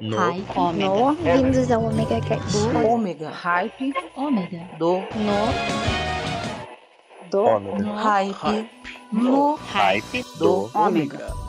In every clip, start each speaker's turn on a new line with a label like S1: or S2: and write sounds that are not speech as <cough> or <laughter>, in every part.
S1: No.
S2: Hype.
S3: No, vindos ao Omega Cast.
S4: do ômega, hype
S2: Ômega.
S4: do
S3: No, do,
S1: Ômega.
S2: No.
S4: hype no
S1: Hype
S4: do
S1: do
S4: ômega.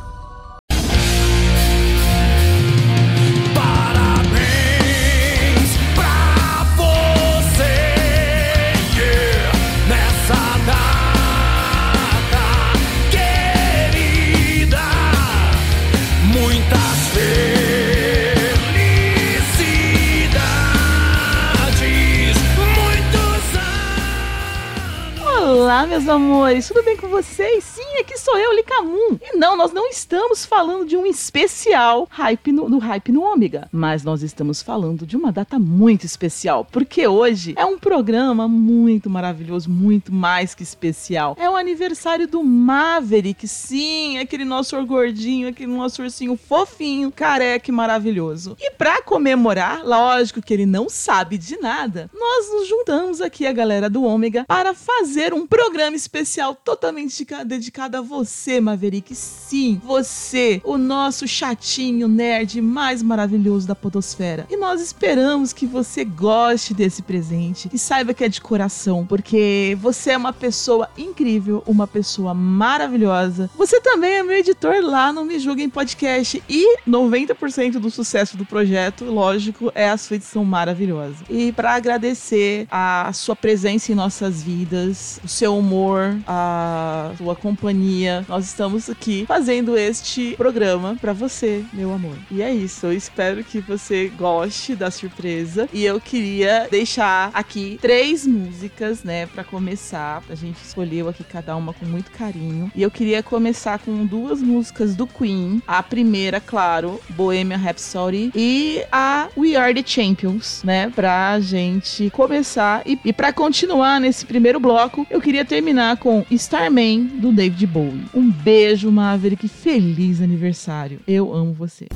S5: Olá, meus amores, tudo bem com vocês? Sim, aqui sou eu, Licamun. E não, nós não estamos falando de um especial hype no, do Hype no Ômega, mas nós estamos falando de uma data muito especial, porque hoje é um programa muito maravilhoso, muito mais que especial. É o aniversário do Maverick, sim, aquele nosso gordinho, aquele nosso ursinho fofinho, careca e maravilhoso. E pra comemorar, lógico que ele não sabe de nada, nós nos juntamos aqui, a galera do Ômega, para fazer um programa especial totalmente dedica- dedicado a você, Maverick. Sim, você, o nosso chatinho nerd mais maravilhoso da Podosfera. E nós esperamos que você goste desse presente e saiba que é de coração, porque você é uma pessoa incrível, uma pessoa maravilhosa. Você também é meu editor lá no Me Julguem Podcast e 90% do sucesso do projeto, lógico, é a sua edição maravilhosa. E para agradecer a sua presença em nossas vidas, o seu humor, a sua companhia, nós estamos aqui fazendo este programa para você, meu amor. E é isso, eu espero que você goste da surpresa e eu queria deixar aqui três músicas, né, para começar. A gente escolheu aqui cada uma com muito carinho. E eu queria começar com duas músicas do Queen. A primeira, claro, Bohemian Rhapsody e a We Are the Champions, né, pra gente começar e, e para continuar nesse primeiro bloco, eu queria terminar com Starman do David Bowie. Um beijo, Maverick, feliz aniversário. Eu amo você.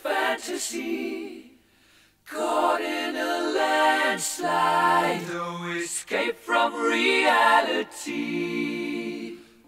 S6: Fantasy? Caught in a landslide, no escape from reality.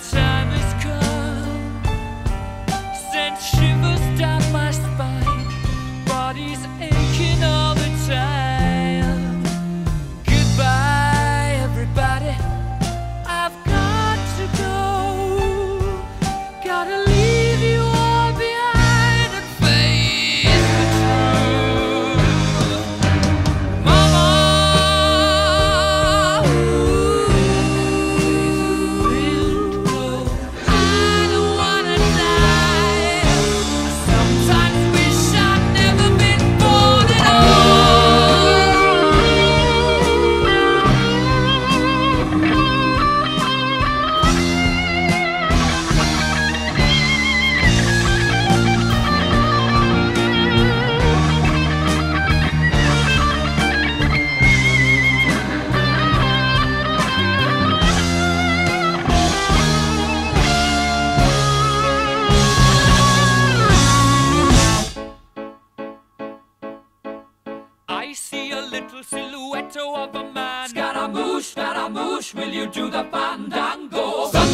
S6: Time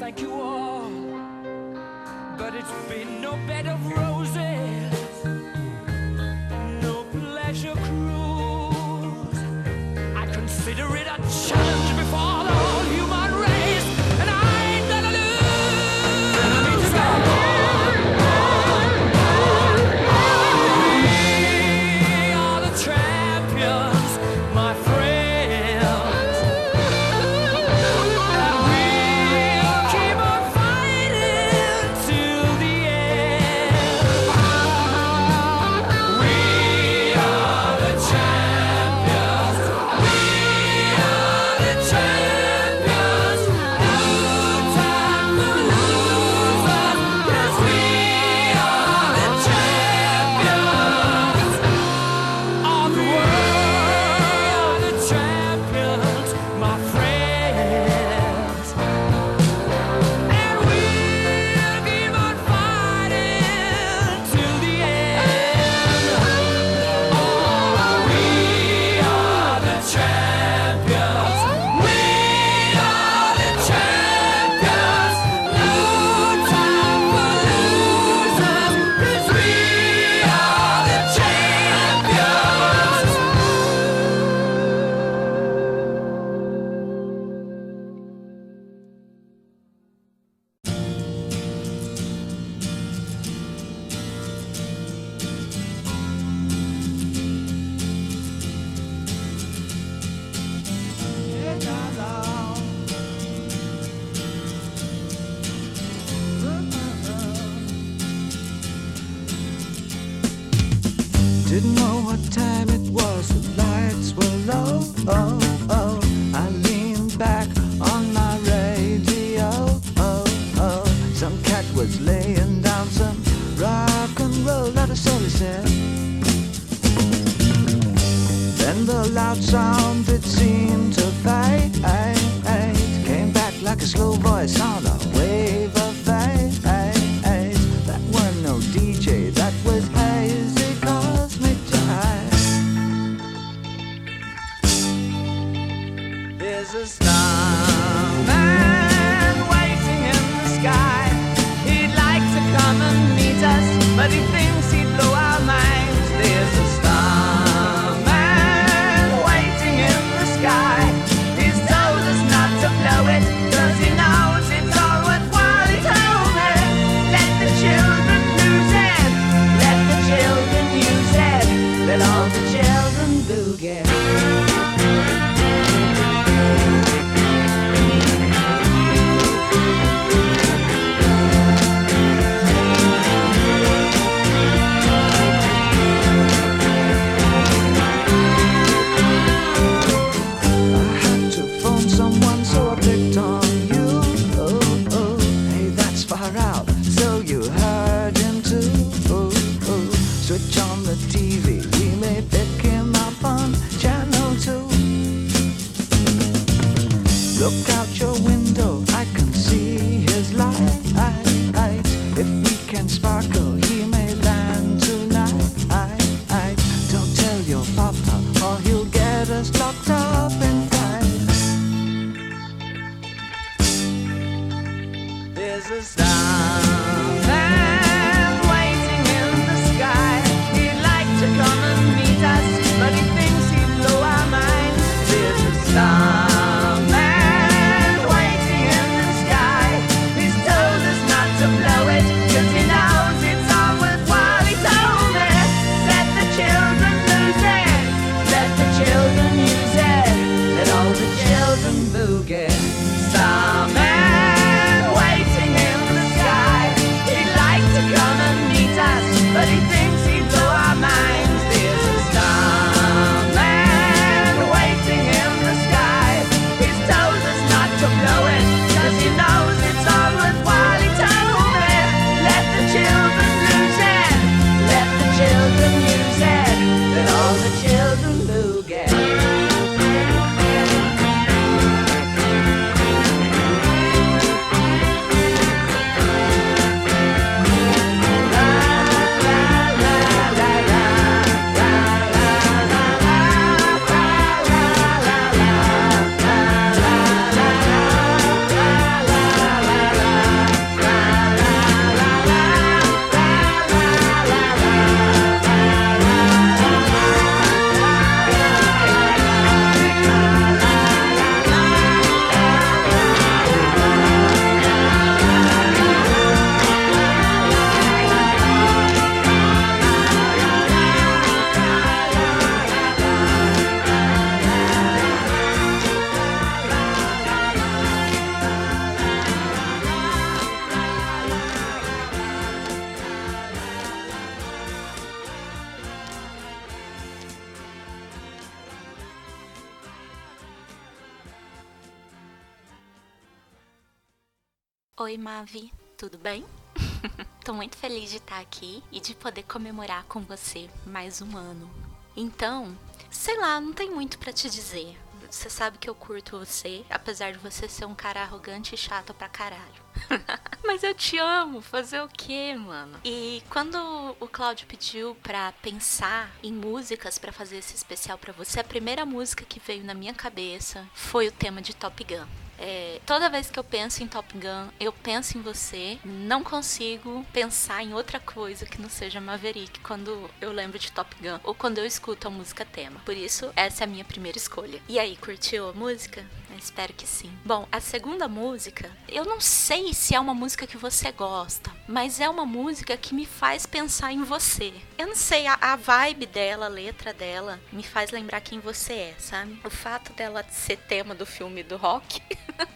S6: Thank you all, but it's been no bed of roses, no pleasure cruise. I consider it a challenge
S2: Oi, Mavi, tudo bem? <laughs> Tô muito feliz de estar aqui e de poder comemorar com você mais um ano. Então, sei lá, não tem muito pra te dizer. Você sabe que eu curto você, apesar de você ser um cara arrogante e chato pra caralho. <laughs> Mas eu te amo, fazer o quê, mano? E quando o Claudio pediu pra pensar em músicas pra fazer esse especial pra você, a primeira música que veio na minha cabeça foi o tema de Top Gun. É, toda vez que eu penso em Top Gun, eu penso em você. Não consigo pensar em outra coisa que não seja Maverick quando eu lembro de Top Gun ou quando eu escuto a música tema. Por isso, essa é a minha primeira escolha. E aí, curtiu a música? Espero que sim. Bom, a segunda música, eu não sei se é uma música que você gosta, mas é uma música que me faz pensar em você. Eu não sei, a, a vibe dela, a letra dela, me faz lembrar quem você é, sabe? O fato dela ser tema do filme do rock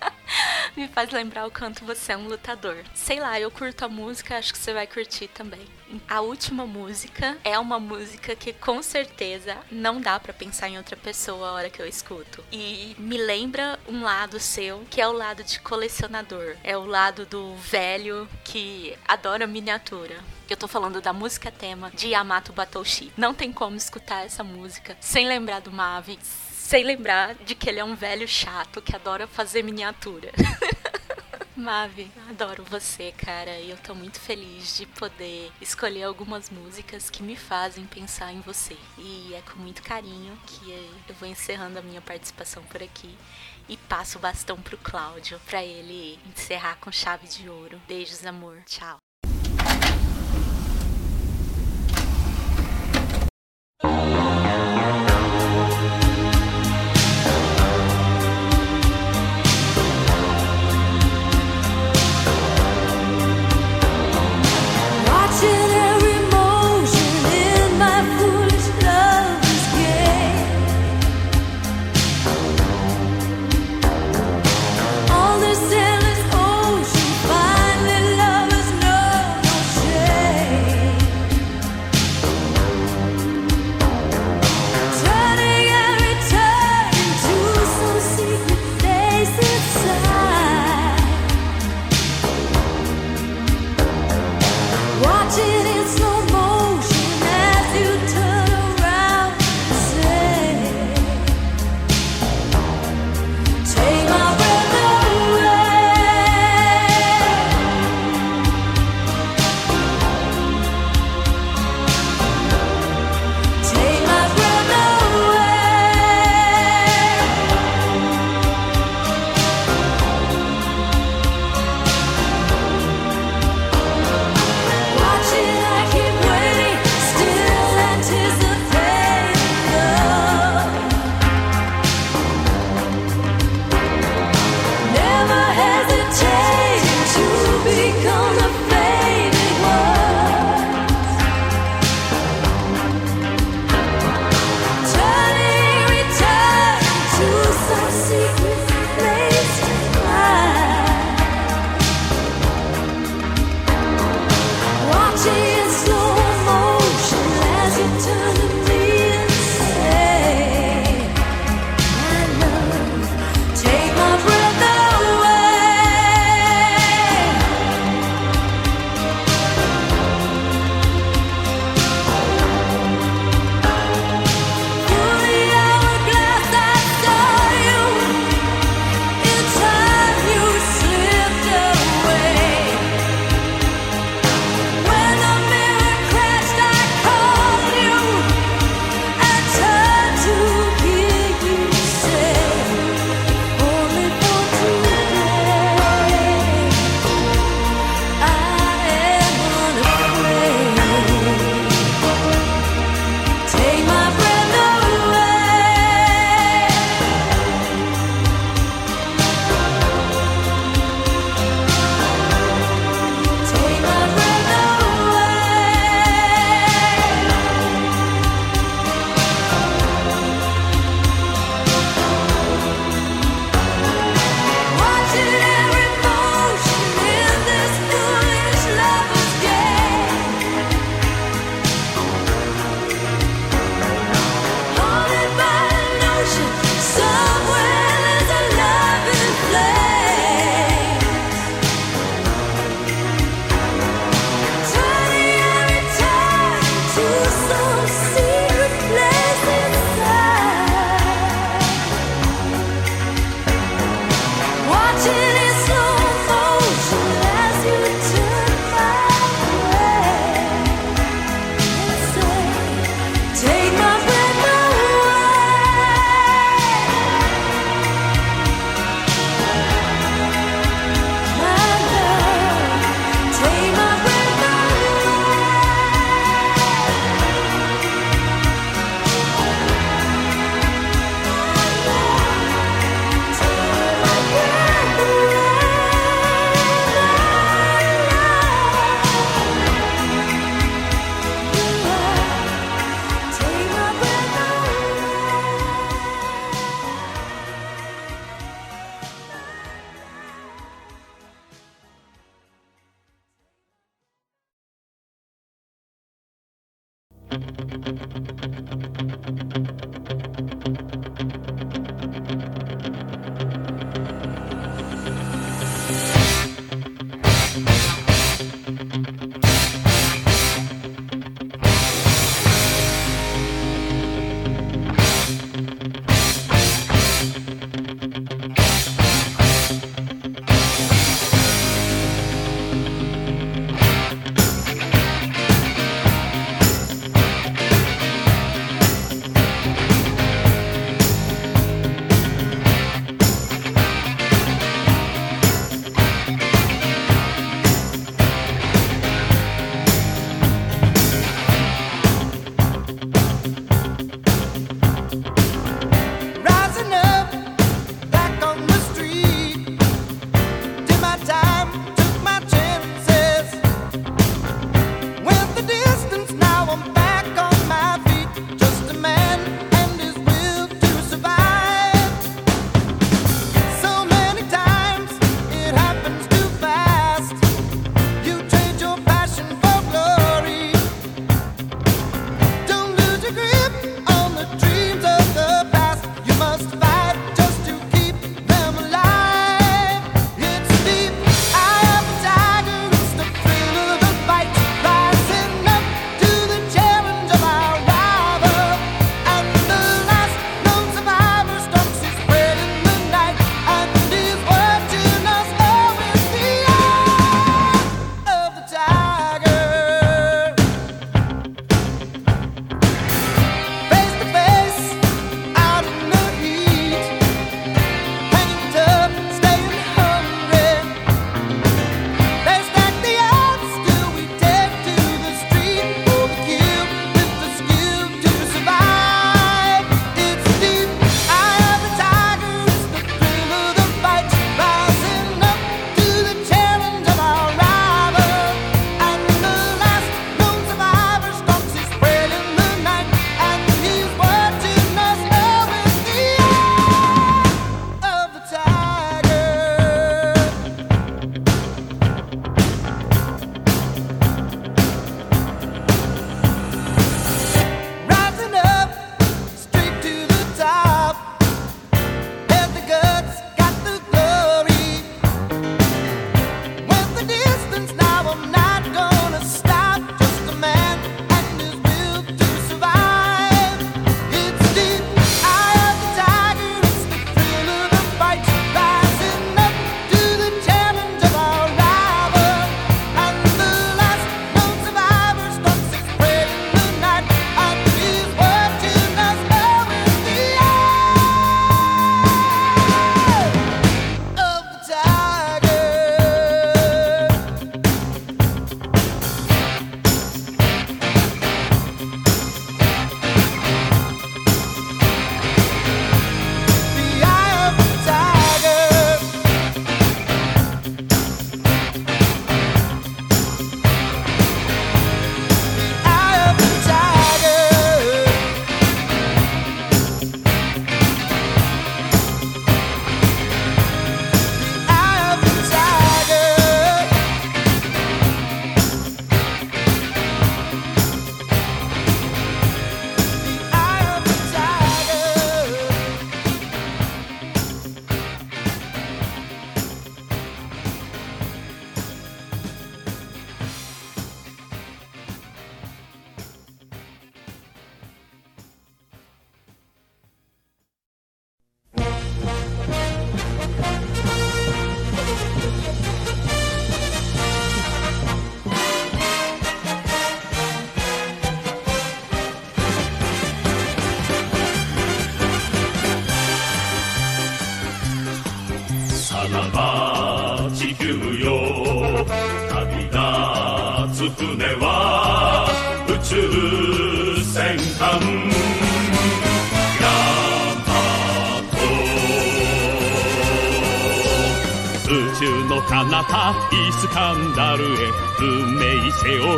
S2: <laughs> Me faz lembrar o canto Você é um Lutador. Sei lá, eu curto a música, acho que você vai curtir também. A última música é uma música que com certeza não dá pra pensar em outra pessoa a hora que eu escuto. E me lembra um lado seu, que é o lado de colecionador. É o lado do velho que adora miniatura. Eu tô falando da música tema de Yamato Batoshi. Não tem como escutar essa música sem lembrar do Mavi, sem lembrar de que ele é um velho chato que adora fazer miniatura. <laughs> Mavi, adoro você, cara, e eu tô muito feliz de poder escolher algumas músicas que me fazem pensar em você. E é com muito carinho que eu vou encerrando a minha participação por aqui e passo o bastão pro Cláudio para ele encerrar com chave de ouro. Beijos, amor. Tchau.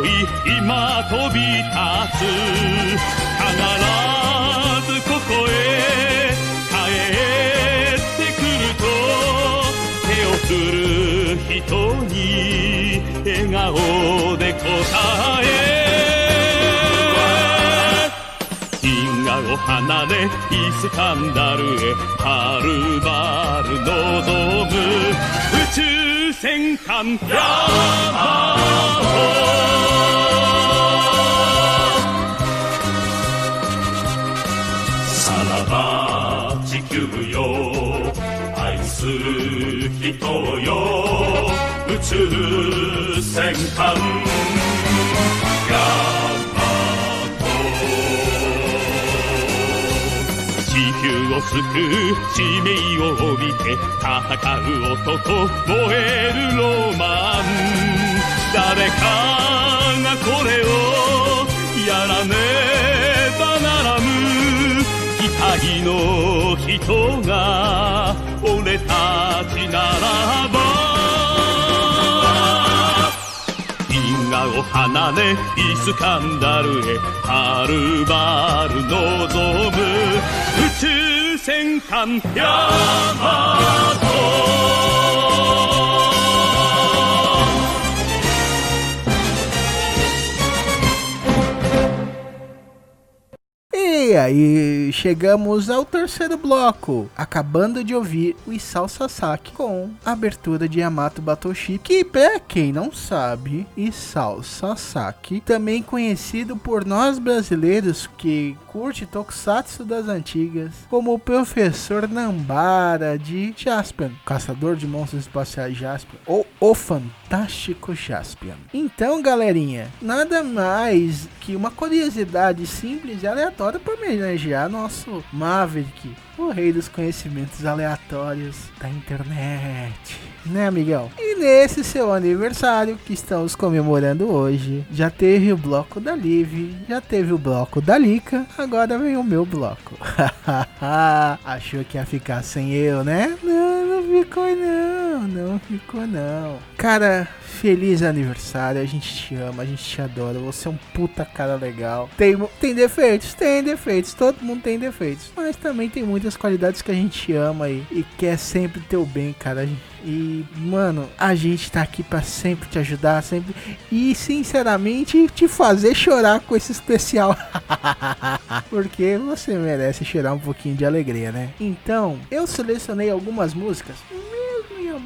S7: い今飛び立つ。必ずここへ帰ってくると手を振る人に笑顔で答え。銀河を離れイスカンダルへはるばる望む。宇宙戦艦。ヤマトさらば地球よ愛する人よ宇宙戦艦。を救う使命を帯びて戦う男燃えるロマン誰かがこれをやらねばならぬ期待の人が俺たちならば銀河を離れイスカンダルへはるばる望む宇宙 sentan Yamato
S8: E aí, chegamos ao terceiro bloco, acabando de ouvir o Isao Sasaki com a abertura de Yamato Battleship, que pra quem não sabe, Isao Sasaki, também conhecido por nós brasileiros que curte Tokusatsu das antigas, como o professor Nambara de Jaspion, caçador de monstros espaciais Jaspion, ou o fantástico Jaspion. Então, galerinha, nada mais que uma curiosidade simples e aleatória para homenagear nosso Maverick, o rei dos conhecimentos aleatórios da internet. Né, amigão? E nesse seu aniversário que estamos comemorando hoje, já teve o bloco da Liv, já teve o bloco da Lika, agora vem o meu bloco. <laughs> Achou que ia ficar sem eu, né? Não, não ficou não, não ficou não. Cara, feliz aniversário, a gente te ama, a gente te adora, você é um puta cara legal. Tem, tem defeitos, tem defeitos, todo mundo tem defeitos, mas também tem muitas qualidades que a gente ama e, e quer sempre teu bem, cara. E, mano, a gente tá aqui pra sempre te ajudar, sempre. E, sinceramente, te fazer chorar com esse especial. <laughs> Porque você merece chorar um pouquinho de alegria, né? Então, eu selecionei algumas músicas.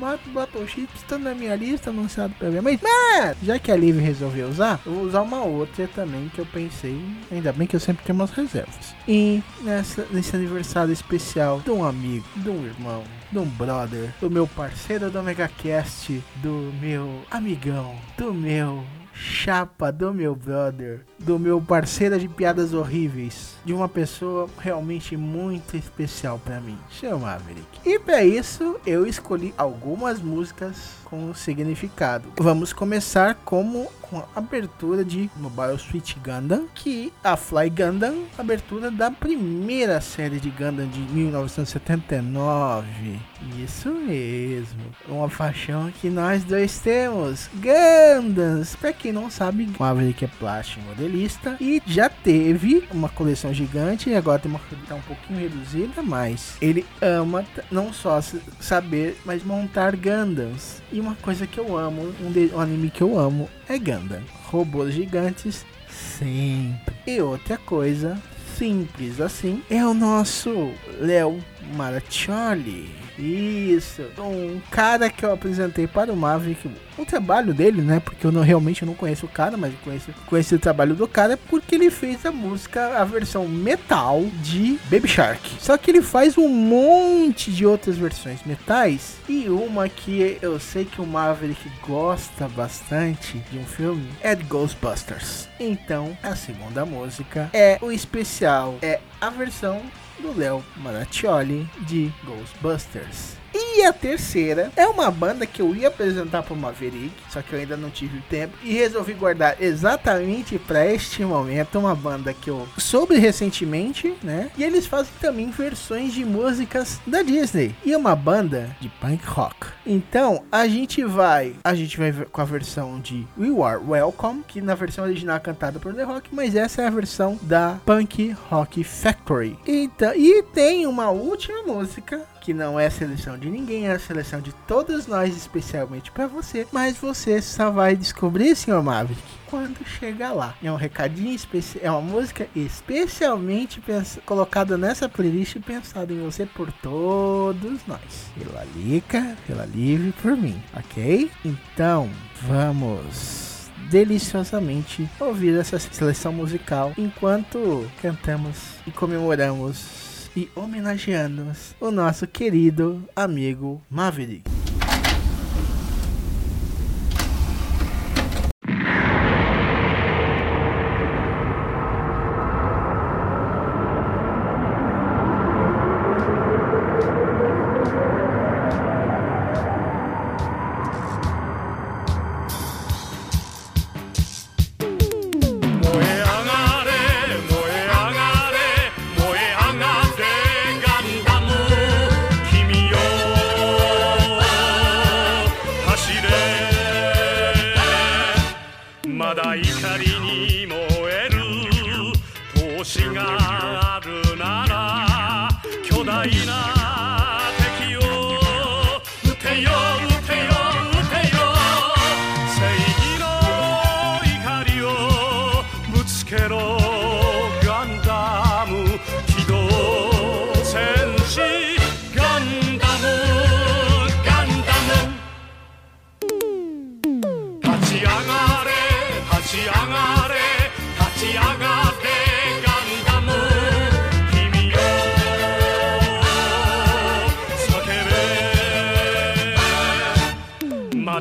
S8: Mesmo Yamato Battleship estando na minha lista, anunciado previamente. Mas, já que a Liv resolveu usar, eu vou usar uma outra também que eu pensei. Ainda bem que eu sempre tenho umas reservas. E nessa, nesse aniversário especial de um amigo, de um irmão, de um brother, do meu parceiro do MegaCast, do meu amigão, do meu chapa, do meu brother, do meu parceiro de piadas horríveis, de uma pessoa realmente muito especial pra mim, chama Maverick. E pra isso eu escolhi algumas músicas com significado. Vamos começar como com a abertura de Mobile Suit Gundam, que a Fly Gundam, abertura da primeira série de Gundam de 1979. Isso mesmo, uma paixão que nós dois temos, Gundams. Pra quem não sabe, Maverick é plástico modelista e já teve uma coleção gigante e agora tem uma que tá um pouquinho reduzida, mas ele ama não só saber, mas montar Gundams. E uma coisa que eu amo, um, de- um anime que eu amo é Gundam. Robôs gigantes sempre. E outra coisa simples assim é o nosso Léo Maraccioli. Isso, um cara que eu apresentei para o Maverick, o trabalho dele, né? Porque eu não, realmente não conheço o cara, mas conheço, conheci o trabalho do cara porque ele fez a música, a versão metal de Baby Shark. Só que ele faz um monte de outras versões metais e uma que eu sei que o Maverick gosta bastante de um filme é de Ghostbusters. Então, a segunda música é o especial, é a versão do Léo Maraccioli de Ghostbusters. E a terceira é uma banda que eu ia apresentar para o Maverick, só que eu ainda não tive tempo e resolvi guardar exatamente para este momento uma banda que eu soube recentemente, né? E eles fazem também versões de músicas da Disney e é uma banda de punk rock. Então a gente vai, a gente vai com a versão de We Are Welcome, que na versão original é cantada por The Rock, mas essa é a versão da Punk Rock Factory. Então, e tem uma última música que não é seleção de ninguém, ninguém é a seleção de todos nós, especialmente para você, mas você só vai descobrir, senhor Maverick, quando chegar lá. É um recadinho especial, é uma música
S9: especialmente colocada nessa playlist e pensada em você por todos nós. Pela Lica, pela Livre e por mim, ok? Então, vamos deliciosamente ouvir essa seleção musical enquanto cantamos e comemoramos e homenageamos o nosso querido amigo Maverick.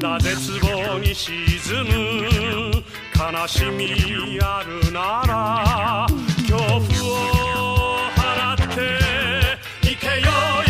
S10: だ絶望に沈む悲しみあるなら恐怖を払っていけよ。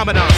S6: Phenomenon.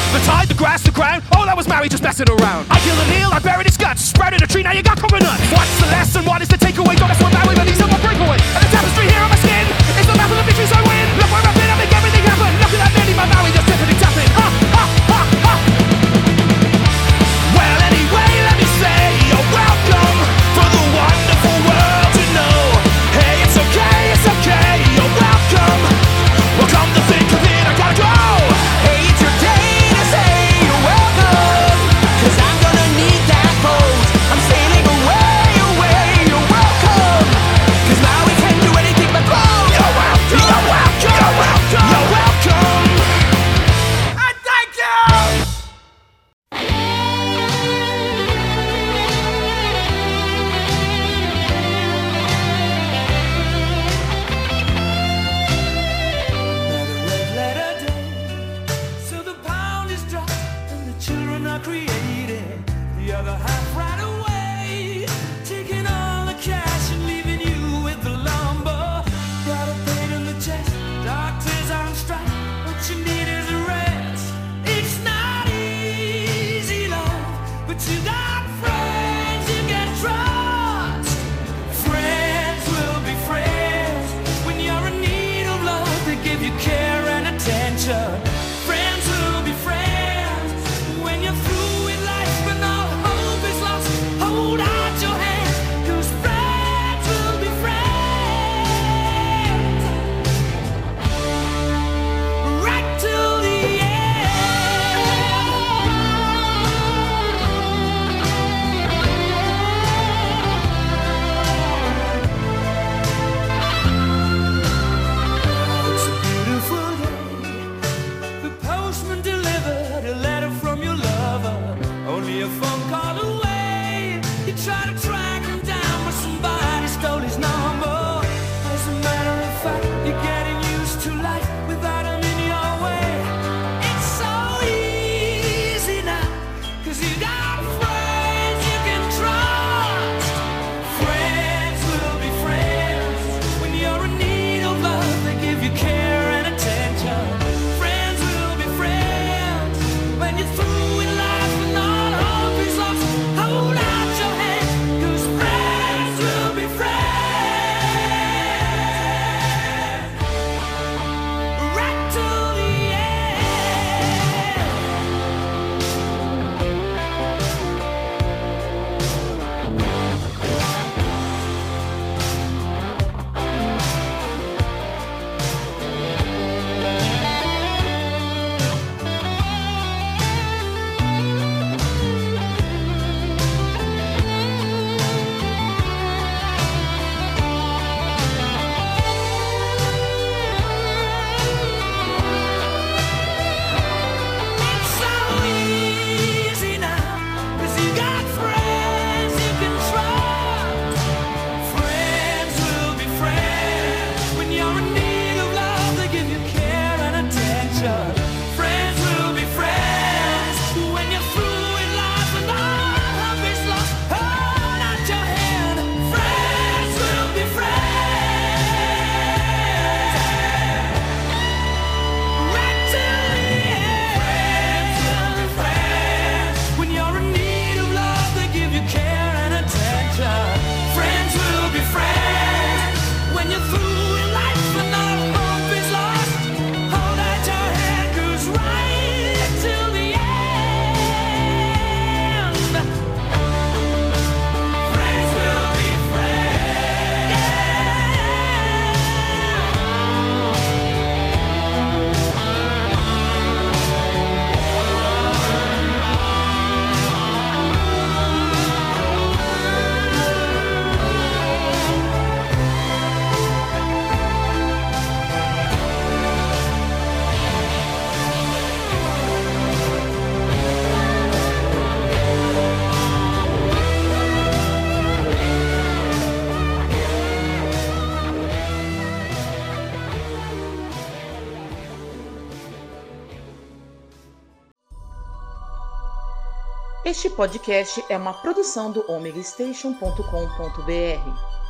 S11: Podcast é uma produção do omegastation.com.br.